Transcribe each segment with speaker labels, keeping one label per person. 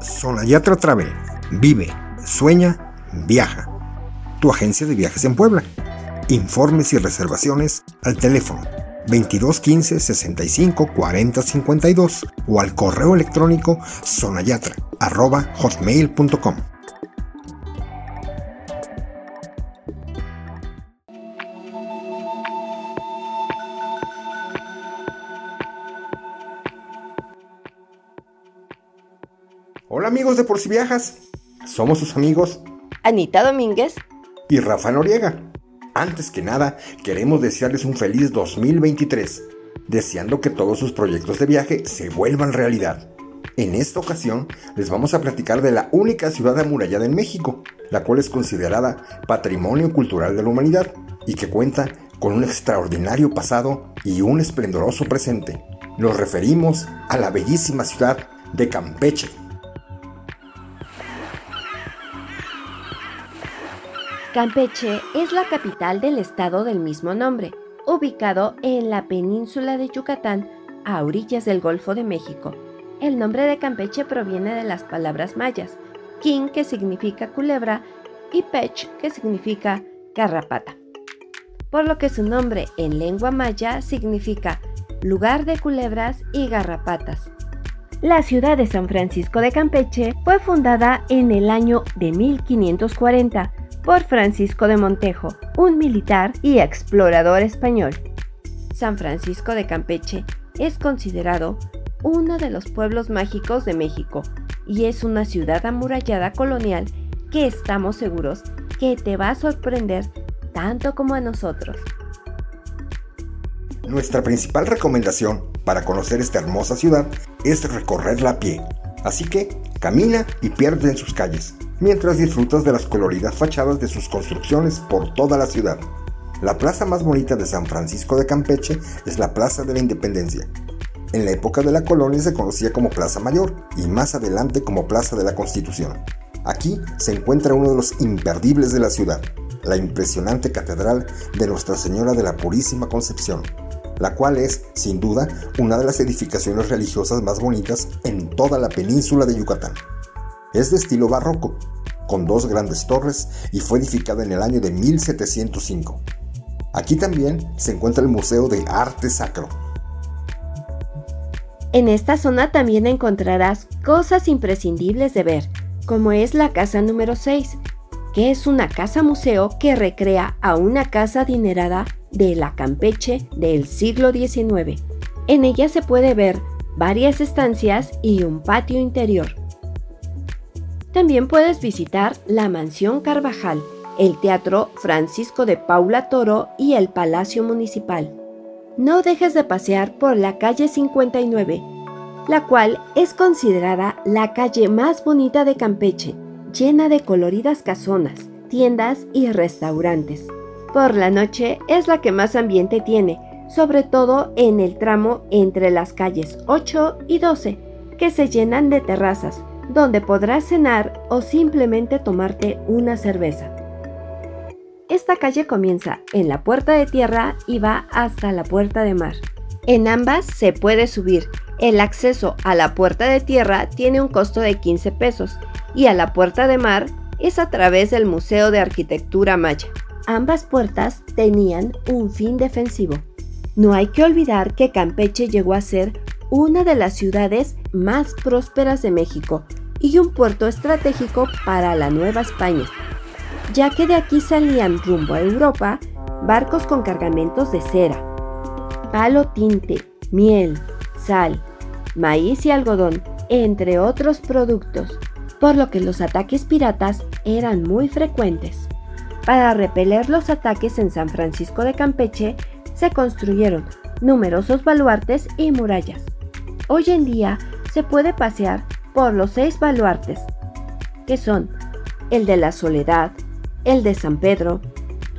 Speaker 1: Sonayatra Travel. Vive, sueña, viaja. Tu agencia de viajes en Puebla. Informes y reservaciones al teléfono 2215 65 40 52 o al correo electrónico. Hola amigos de Por si Viajas, somos sus amigos
Speaker 2: Anita Domínguez
Speaker 1: y Rafa Noriega. Antes que nada, queremos desearles un feliz 2023, deseando que todos sus proyectos de viaje se vuelvan realidad. En esta ocasión les vamos a platicar de la única ciudad amurallada en México, la cual es considerada Patrimonio Cultural de la Humanidad y que cuenta con un extraordinario pasado y un esplendoroso presente. Nos referimos a la bellísima ciudad de Campeche.
Speaker 2: Campeche es la capital del estado del mismo nombre, ubicado en la península de Yucatán, a orillas del Golfo de México. El nombre de Campeche proviene de las palabras mayas, king que significa culebra y pech que significa garrapata. Por lo que su nombre en lengua maya significa lugar de culebras y garrapatas. La ciudad de San Francisco de Campeche fue fundada en el año de 1540 por Francisco de Montejo, un militar y explorador español. San Francisco de Campeche es considerado uno de los pueblos mágicos de México y es una ciudad amurallada colonial que estamos seguros que te va a sorprender tanto como a nosotros.
Speaker 1: Nuestra principal recomendación para conocer esta hermosa ciudad es recorrerla a pie. Así que camina y pierde en sus calles mientras disfrutas de las coloridas fachadas de sus construcciones por toda la ciudad. La plaza más bonita de San Francisco de Campeche es la Plaza de la Independencia. En la época de la colonia se conocía como Plaza Mayor y más adelante como Plaza de la Constitución. Aquí se encuentra uno de los imperdibles de la ciudad, la impresionante Catedral de Nuestra Señora de la Purísima Concepción, la cual es, sin duda, una de las edificaciones religiosas más bonitas en toda la península de Yucatán. Es de estilo barroco, con dos grandes torres y fue edificada en el año de 1705. Aquí también se encuentra el Museo de Arte Sacro.
Speaker 2: En esta zona también encontrarás cosas imprescindibles de ver, como es la casa número 6, que es una casa museo que recrea a una casa adinerada de la Campeche del siglo XIX. En ella se puede ver varias estancias y un patio interior. También puedes visitar la Mansión Carvajal, el Teatro Francisco de Paula Toro y el Palacio Municipal. No dejes de pasear por la calle 59, la cual es considerada la calle más bonita de Campeche, llena de coloridas casonas, tiendas y restaurantes. Por la noche es la que más ambiente tiene, sobre todo en el tramo entre las calles 8 y 12, que se llenan de terrazas, donde podrás cenar o simplemente tomarte una cerveza. Esta calle comienza en la puerta de tierra y va hasta la puerta de mar. En ambas se puede subir. El acceso a la puerta de tierra tiene un costo de 15 pesos y a la puerta de mar es a través del Museo de Arquitectura Maya. Ambas puertas tenían un fin defensivo. No hay que olvidar que Campeche llegó a ser una de las ciudades más prósperas de México y un puerto estratégico para la Nueva España, ya que de aquí salían rumbo a Europa barcos con cargamentos de cera, palo tinte, miel, sal, maíz y algodón, entre otros productos, por lo que los ataques piratas eran muy frecuentes. Para repeler los ataques en San Francisco de Campeche, se construyeron numerosos baluartes y murallas. Hoy en día se puede pasear por los seis baluartes, que son el de la Soledad, el de San Pedro,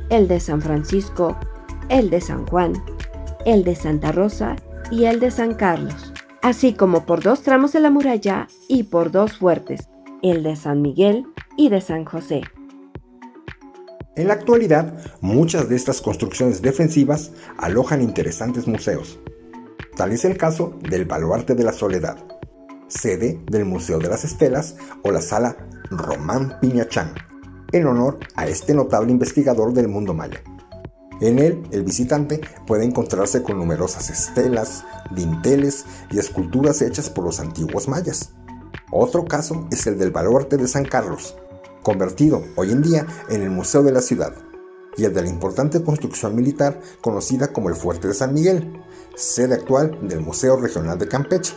Speaker 2: el de San Francisco, el de San Juan, el de Santa Rosa y el de San Carlos, así como por dos tramos de la muralla y por dos fuertes, el de San Miguel y de San José.
Speaker 1: En la actualidad, muchas de estas construcciones defensivas alojan interesantes museos. Tal es el caso del Baluarte de la Soledad. sede del Museo de las Estelas o la Sala Román Piñachán, en honor a este notable investigador del mundo maya. En él, el visitante puede encontrarse con numerosas estelas, dinteles y esculturas hechas por los antiguos mayas. Otro caso es el del baluarte de San Carlos, convertido hoy en día en el Museo de la Ciudad, y el de la importante construcción militar conocida como el Fuerte de San Miguel, sede actual del Museo Regional de Campeche,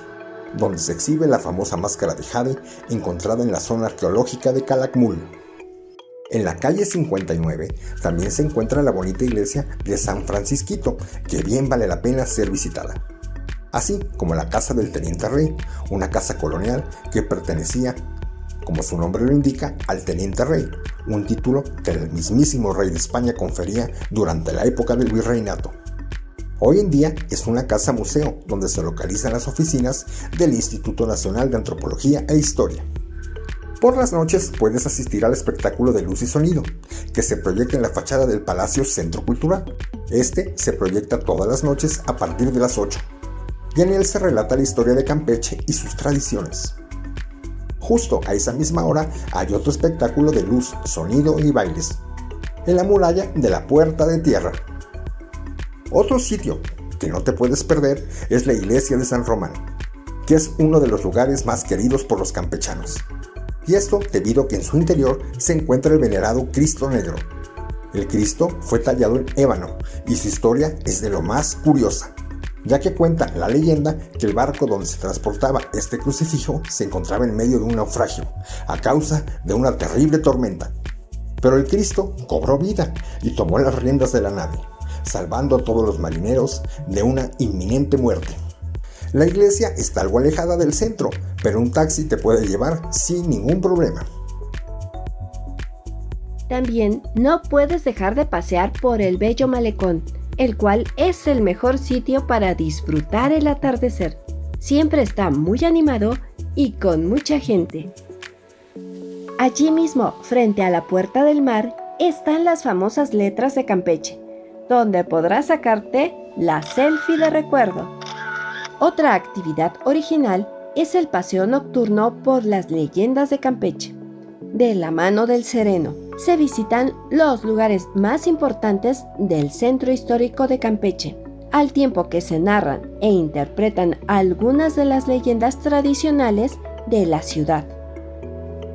Speaker 1: donde se exhibe la famosa máscara de jade encontrada en la zona arqueológica de Calakmul. En la calle 59 también se encuentra la bonita iglesia de San Francisquito, que bien vale la pena ser visitada. Así como la casa del Teniente Rey, una casa colonial que pertenecía, como su nombre lo indica, al Teniente Rey, un título que el mismísimo rey de España confería durante la época del virreinato. Hoy en día es una casa museo donde se localizan las oficinas del Instituto Nacional de Antropología e Historia. Por las noches puedes asistir al espectáculo de luz y sonido, que se proyecta en la fachada del Palacio Centro Cultural. Este se proyecta todas las noches a partir de las 8, y en él se relata la historia de Campeche y sus tradiciones. Justo a esa misma hora hay otro espectáculo de luz, sonido y bailes, en la muralla de la Puerta de Tierra. Otro sitio que no te puedes perder es la iglesia de San Román, que es uno de los lugares más queridos por los campechanos y esto debido a que en su interior se encuentra el venerado Cristo Negro. El Cristo fue tallado en ébano y su historia es de lo más curiosa, ya que cuenta la leyenda que el barco donde se transportaba este crucifijo se encontraba en medio de un naufragio a causa de una terrible tormenta. Pero el Cristo cobró vida y tomó las riendas de la nave, salvando a todos los marineros de una inminente muerte. La iglesia está algo alejada del centro, pero un taxi te puede llevar sin ningún problema.
Speaker 2: También no puedes dejar de pasear por el bello malecón, el cual es el mejor sitio para disfrutar el atardecer. Siempre está muy animado y con mucha gente. Allí mismo, frente a la puerta del mar, están las famosas letras de Campeche, donde podrás sacarte la selfie de recuerdo. Otra actividad original es el paseo nocturno por las leyendas de Campeche. De la mano del sereno, se visitan los lugares más importantes del centro histórico de Campeche, al tiempo que se narran e interpretan algunas de las leyendas tradicionales de la ciudad.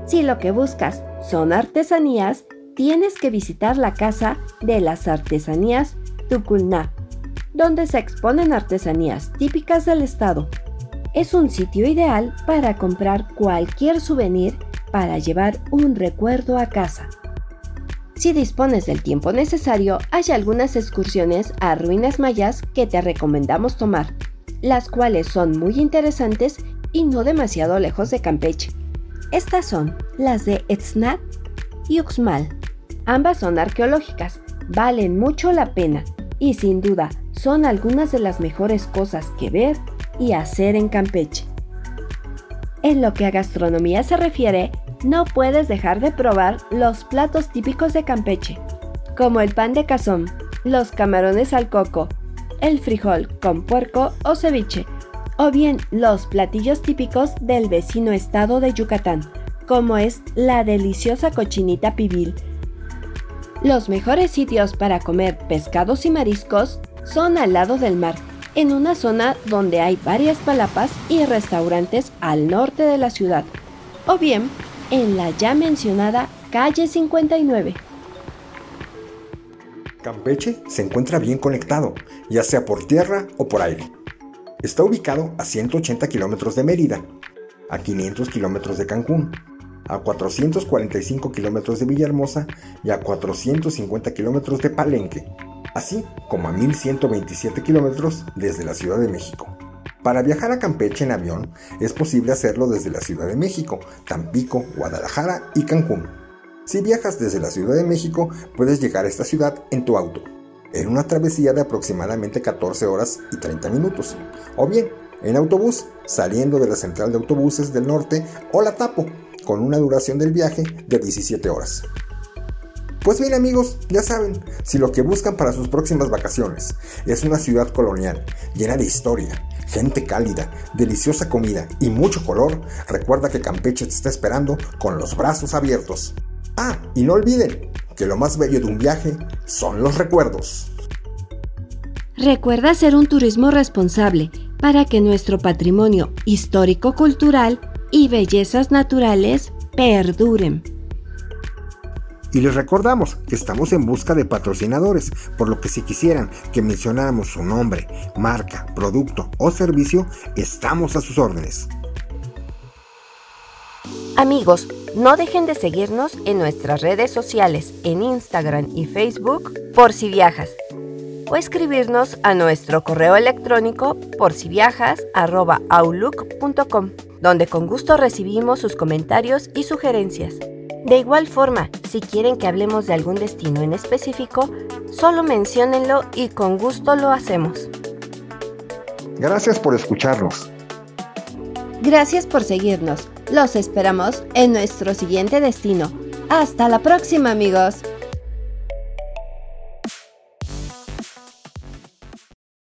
Speaker 2: Si lo que buscas son artesanías, tienes que visitar la Casa de las Artesanías Tuculná, donde se exponen artesanías típicas del estado. Es un sitio ideal para comprar cualquier souvenir para llevar un recuerdo a casa. Si dispones del tiempo necesario, hay algunas excursiones a ruinas mayas que te recomendamos tomar, las cuales son muy interesantes y no demasiado lejos de Campeche. Estas son las de Etznat y Uxmal. Ambas son arqueológicas, valen mucho la pena y sin duda son algunas de las mejores cosas que ver y hacer en Campeche. En lo que a gastronomía se refiere, no puedes dejar de probar los platos típicos de Campeche, como el pan de cazón, los camarones al coco, el frijol con puerco o ceviche, o bien los platillos típicos del vecino estado de Yucatán, como es la deliciosa cochinita pibil. Los mejores sitios para comer pescados y mariscos son al lado del mar, en una zona donde hay varias palapas y restaurantes al norte de la ciudad, o bien en la ya mencionada calle 59.
Speaker 1: Campeche se encuentra bien conectado, ya sea por tierra o por aire. Está ubicado a 180 kilómetros de Mérida, a 500 kilómetros de Cancún, a 445 kilómetros de Villahermosa y a 450 kilómetros de Palenque, así como a 1127 kilómetros desde la Ciudad de México. Para viajar a Campeche en avión es posible hacerlo desde la Ciudad de México, Tampico, Guadalajara y Cancún. Si viajas desde la Ciudad de México, puedes llegar a esta ciudad en tu auto, en una travesía de aproximadamente 14 horas y 30 minutos, o bien en autobús, saliendo de la central de autobuses del norte o la Tapo, con una duración del viaje de 17 horas. Pues bien amigos, ya saben, si lo que buscan para sus próximas vacaciones es una ciudad colonial llena de historia, gente cálida, deliciosa comida y mucho color, recuerda que Campeche te está esperando con los brazos abiertos. Ah, y no olviden que lo más bello de un viaje son los recuerdos.
Speaker 2: Recuerda hacer un turismo responsable para que nuestro patrimonio histórico-cultural y bellezas naturales perduren.
Speaker 1: Y les recordamos que estamos en busca de patrocinadores, por lo que si quisieran que mencionáramos su nombre, marca, producto o servicio, estamos a sus órdenes.
Speaker 2: Amigos, no dejen de seguirnos en nuestras redes sociales, en Instagram y Facebook, por si viajas, o escribirnos a nuestro correo electrónico por si viajas donde con gusto recibimos sus comentarios y sugerencias. De igual forma, si quieren que hablemos de algún destino en específico, solo menciónenlo y con gusto lo hacemos.
Speaker 1: Gracias por escucharnos.
Speaker 2: Gracias por seguirnos. Los esperamos en nuestro siguiente destino. Hasta la próxima amigos.